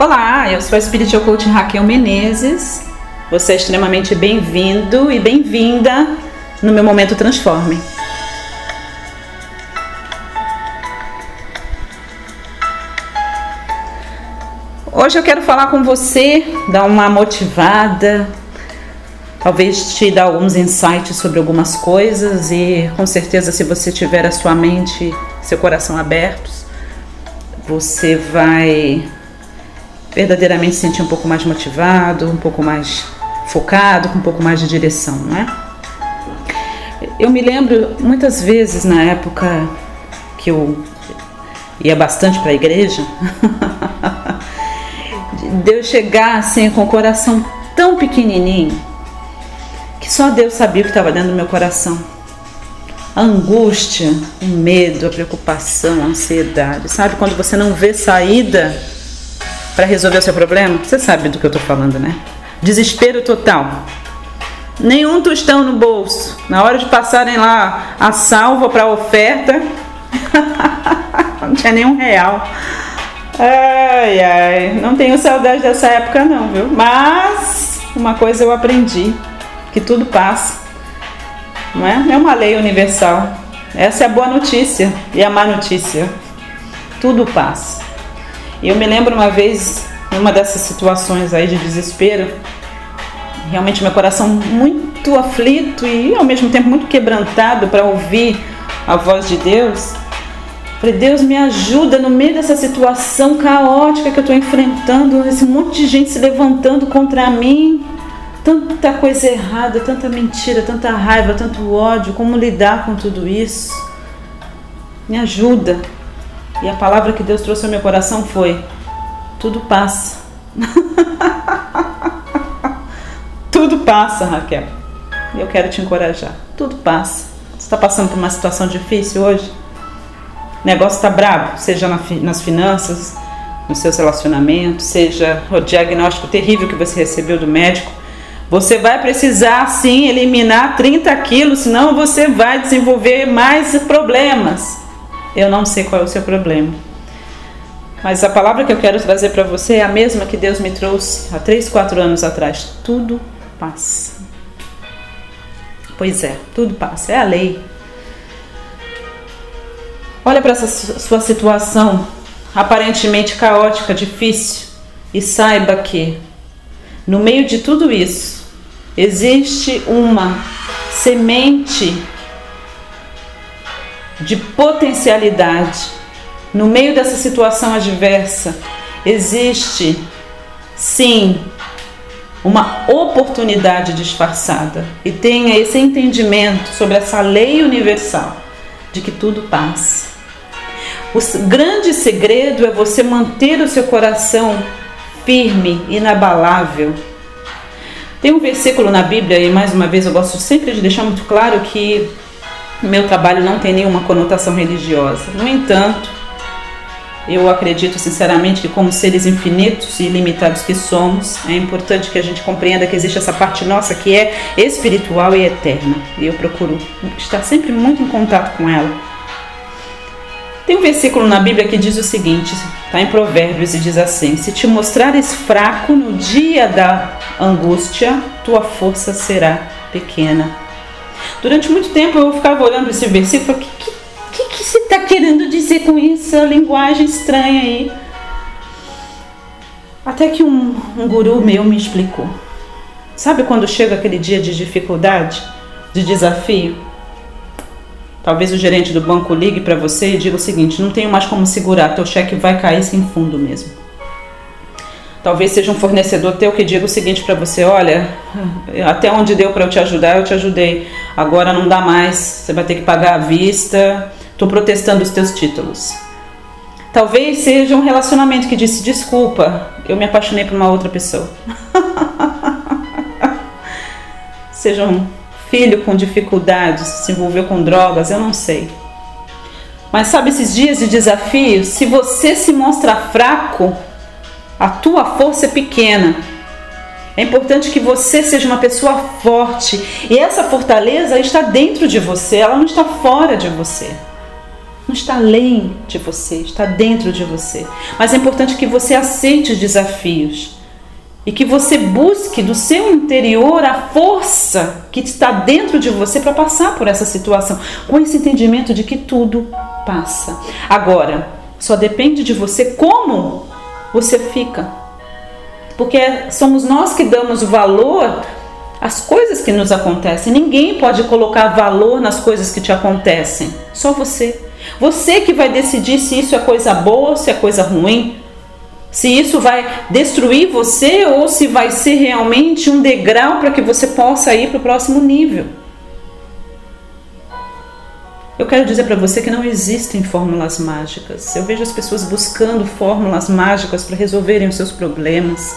Olá, eu sou a Spiritual Coach Raquel Menezes. Você é extremamente bem-vindo e bem-vinda no meu Momento Transforme. Hoje eu quero falar com você, dar uma motivada, talvez te dar alguns insights sobre algumas coisas e com certeza se você tiver a sua mente, seu coração abertos, você vai verdadeiramente se sentir um pouco mais motivado, um pouco mais focado, com um pouco mais de direção, não é? Eu me lembro muitas vezes na época que eu ia bastante para a igreja, de eu chegar assim com o coração tão pequenininho que só Deus sabia o que estava dentro do meu coração. A angústia, o medo, a preocupação, a ansiedade, sabe? Quando você não vê saída para resolver o seu problema? Você sabe do que eu estou falando, né? Desespero total. Nenhum tostão no bolso. Na hora de passarem lá a salva para oferta, não tinha nenhum real. Ai, ai, não tenho saudade dessa época não, viu? Mas uma coisa eu aprendi, que tudo passa. Não é? É uma lei universal. Essa é a boa notícia e a má notícia. Tudo passa. Eu me lembro uma vez, numa dessas situações aí de desespero, realmente meu coração muito aflito e ao mesmo tempo muito quebrantado para ouvir a voz de Deus. Falei, Deus me ajuda no meio dessa situação caótica que eu estou enfrentando, esse monte de gente se levantando contra mim, tanta coisa errada, tanta mentira, tanta raiva, tanto ódio, como lidar com tudo isso? Me ajuda. E a palavra que Deus trouxe ao meu coração foi: tudo passa. tudo passa, Raquel. Eu quero te encorajar. Tudo passa. Você está passando por uma situação difícil hoje? O negócio está brabo, seja nas finanças, nos seus relacionamentos, seja o diagnóstico terrível que você recebeu do médico. Você vai precisar sim eliminar 30 quilos, senão você vai desenvolver mais problemas. Eu não sei qual é o seu problema. Mas a palavra que eu quero trazer para você é a mesma que Deus me trouxe há 3, 4 anos atrás. Tudo passa. Pois é, tudo passa. É a lei. Olha para essa sua situação aparentemente caótica, difícil, e saiba que no meio de tudo isso existe uma semente de potencialidade. No meio dessa situação adversa, existe sim uma oportunidade disfarçada. E tenha esse entendimento sobre essa lei universal de que tudo passa. O grande segredo é você manter o seu coração firme, inabalável. Tem um versículo na Bíblia, e mais uma vez eu gosto sempre de deixar muito claro que meu trabalho não tem nenhuma conotação religiosa. No entanto, eu acredito sinceramente que, como seres infinitos e ilimitados que somos, é importante que a gente compreenda que existe essa parte nossa que é espiritual e eterna. E eu procuro estar sempre muito em contato com ela. Tem um versículo na Bíblia que diz o seguinte, está em Provérbios e diz assim: Se te mostrares fraco no dia da angústia, tua força será pequena. Durante muito tempo eu ficava olhando esse versículo e falei, o que, que, que, você está querendo dizer com isso? A linguagem estranha aí. Até que um, um guru meu me explicou. Sabe quando chega aquele dia de dificuldade, de desafio? Talvez o gerente do banco ligue para você e diga o seguinte: não tenho mais como segurar, teu cheque vai cair sem fundo mesmo. Talvez seja um fornecedor teu que diga o seguinte para você: olha, até onde deu para eu te ajudar, eu te ajudei. Agora não dá mais, você vai ter que pagar à vista. Estou protestando os teus títulos. Talvez seja um relacionamento que disse: desculpa, eu me apaixonei por uma outra pessoa. seja um filho com dificuldades, se envolveu com drogas, eu não sei. Mas sabe esses dias de desafio? Se você se mostra fraco, a tua força é pequena. É importante que você seja uma pessoa forte e essa fortaleza está dentro de você, ela não está fora de você. Não está além de você, está dentro de você. Mas é importante que você aceite os desafios e que você busque do seu interior a força que está dentro de você para passar por essa situação, com esse entendimento de que tudo passa. Agora, só depende de você como você fica. Porque somos nós que damos valor às coisas que nos acontecem. Ninguém pode colocar valor nas coisas que te acontecem, só você. Você que vai decidir se isso é coisa boa ou se é coisa ruim. Se isso vai destruir você ou se vai ser realmente um degrau para que você possa ir para o próximo nível. Eu quero dizer para você que não existem fórmulas mágicas. Eu vejo as pessoas buscando fórmulas mágicas para resolverem os seus problemas.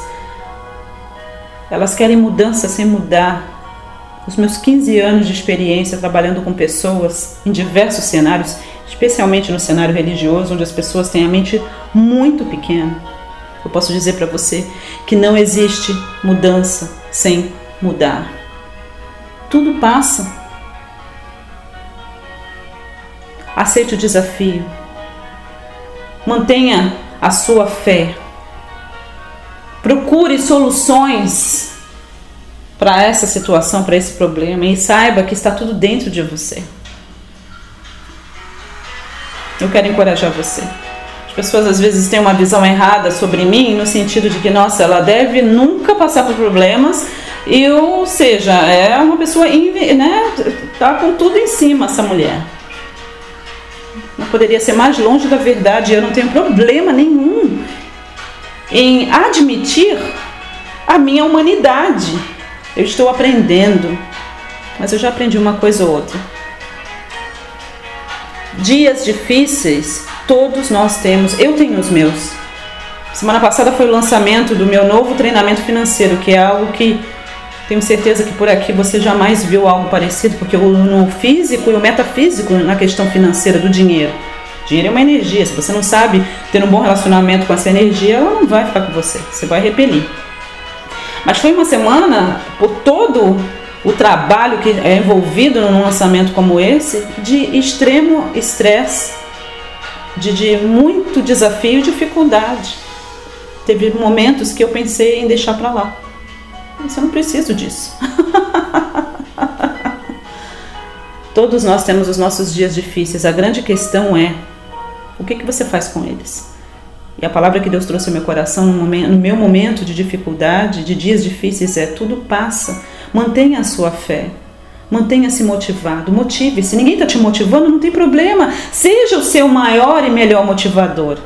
Elas querem mudança sem mudar. Os meus 15 anos de experiência trabalhando com pessoas em diversos cenários, especialmente no cenário religioso, onde as pessoas têm a mente muito pequena, eu posso dizer para você que não existe mudança sem mudar. Tudo passa. Aceite o desafio. Mantenha a sua fé. Procure soluções para essa situação, para esse problema e saiba que está tudo dentro de você. Eu quero encorajar você. As pessoas às vezes têm uma visão errada sobre mim, no sentido de que, nossa, ela deve nunca passar por problemas, e, ou seja, é uma pessoa, né, tá com tudo em cima essa mulher. Poderia ser mais longe da verdade, eu não tenho problema nenhum em admitir a minha humanidade. Eu estou aprendendo, mas eu já aprendi uma coisa ou outra. Dias difíceis todos nós temos, eu tenho os meus. Semana passada foi o lançamento do meu novo treinamento financeiro, que é algo que tenho certeza que por aqui você jamais viu algo parecido, porque no físico e o metafísico na questão financeira do dinheiro. Dinheiro é uma energia, se você não sabe ter um bom relacionamento com essa energia, ela não vai ficar com você, você vai repelir. Mas foi uma semana, por todo o trabalho que é envolvido num lançamento como esse, de extremo estresse, de, de muito desafio e dificuldade. Teve momentos que eu pensei em deixar para lá. Mas eu não preciso disso. Todos nós temos os nossos dias difíceis. A grande questão é o que, que você faz com eles. E a palavra que Deus trouxe ao meu coração no, momento, no meu momento de dificuldade, de dias difíceis, é: tudo passa. Mantenha a sua fé. Mantenha-se motivado, motive-se. Ninguém está te motivando, não tem problema. Seja o seu maior e melhor motivador.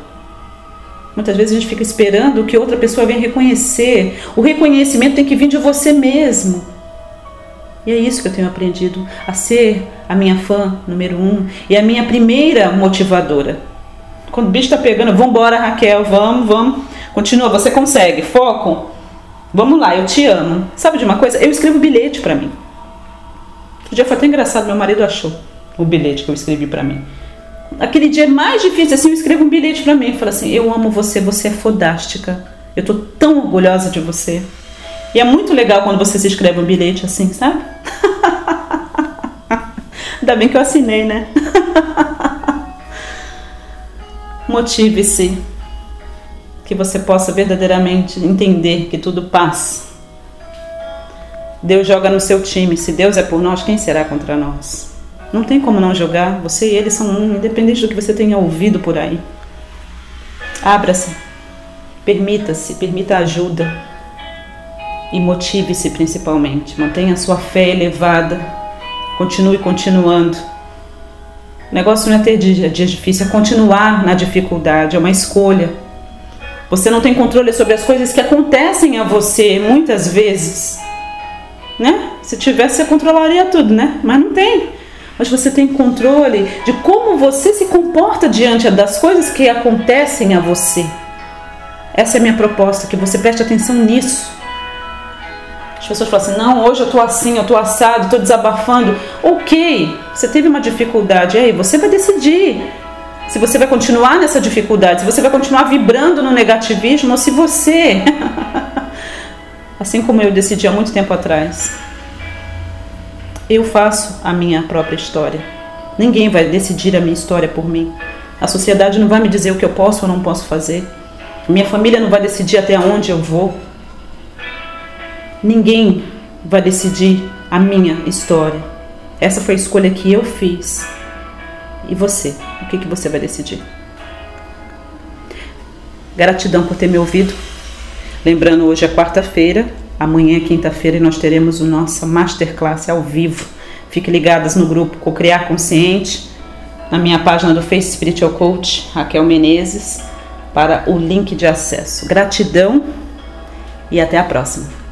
Muitas vezes a gente fica esperando que outra pessoa venha reconhecer. O reconhecimento tem que vir de você mesmo. E é isso que eu tenho aprendido a ser a minha fã número um e a minha primeira motivadora. Quando o bicho está pegando, vamos embora, Raquel, vamos, vamos. Continua, você consegue, foco. Vamos lá, eu te amo. Sabe de uma coisa? Eu escrevo bilhete para mim. O dia foi até engraçado, meu marido achou o bilhete que eu escrevi para mim. Aquele dia mais difícil, assim, eu escrevo um bilhete para mim. Fala assim: Eu amo você, você é fodástica. Eu tô tão orgulhosa de você. E é muito legal quando você se escreve um bilhete assim, sabe? Ainda bem que eu assinei, né? Motive-se. Que você possa verdadeiramente entender que tudo passa. Deus joga no seu time. Se Deus é por nós, quem será contra nós? Não tem como não jogar. Você e ele são um, independente do que você tenha ouvido por aí. Abra-se, permita-se, permita ajuda e motive-se principalmente. Mantenha sua fé elevada. Continue continuando. O negócio não é ter dia, dia difícil, é continuar na dificuldade, é uma escolha. Você não tem controle sobre as coisas que acontecem a você muitas vezes. Né? Se tivesse, você controlaria tudo, né? Mas não tem mas você tem controle de como você se comporta diante das coisas que acontecem a você. Essa é a minha proposta, que você preste atenção nisso. As pessoas falam assim: não, hoje eu estou assim, eu estou assado, estou desabafando. Ok, você teve uma dificuldade, aí você vai decidir se você vai continuar nessa dificuldade, se você vai continuar vibrando no negativismo ou se você, assim como eu decidi há muito tempo atrás, eu faço a minha própria história. Ninguém vai decidir a minha história por mim. A sociedade não vai me dizer o que eu posso ou não posso fazer. Minha família não vai decidir até onde eu vou. Ninguém vai decidir a minha história. Essa foi a escolha que eu fiz. E você? O que, que você vai decidir? Gratidão por ter me ouvido. Lembrando, hoje é quarta-feira, amanhã quinta-feira nós teremos o nossa masterclass ao vivo. Fique ligadas no grupo Cocriar Consciente, na minha página do Face Spiritual Coach, Raquel Menezes, para o link de acesso. Gratidão e até a próxima.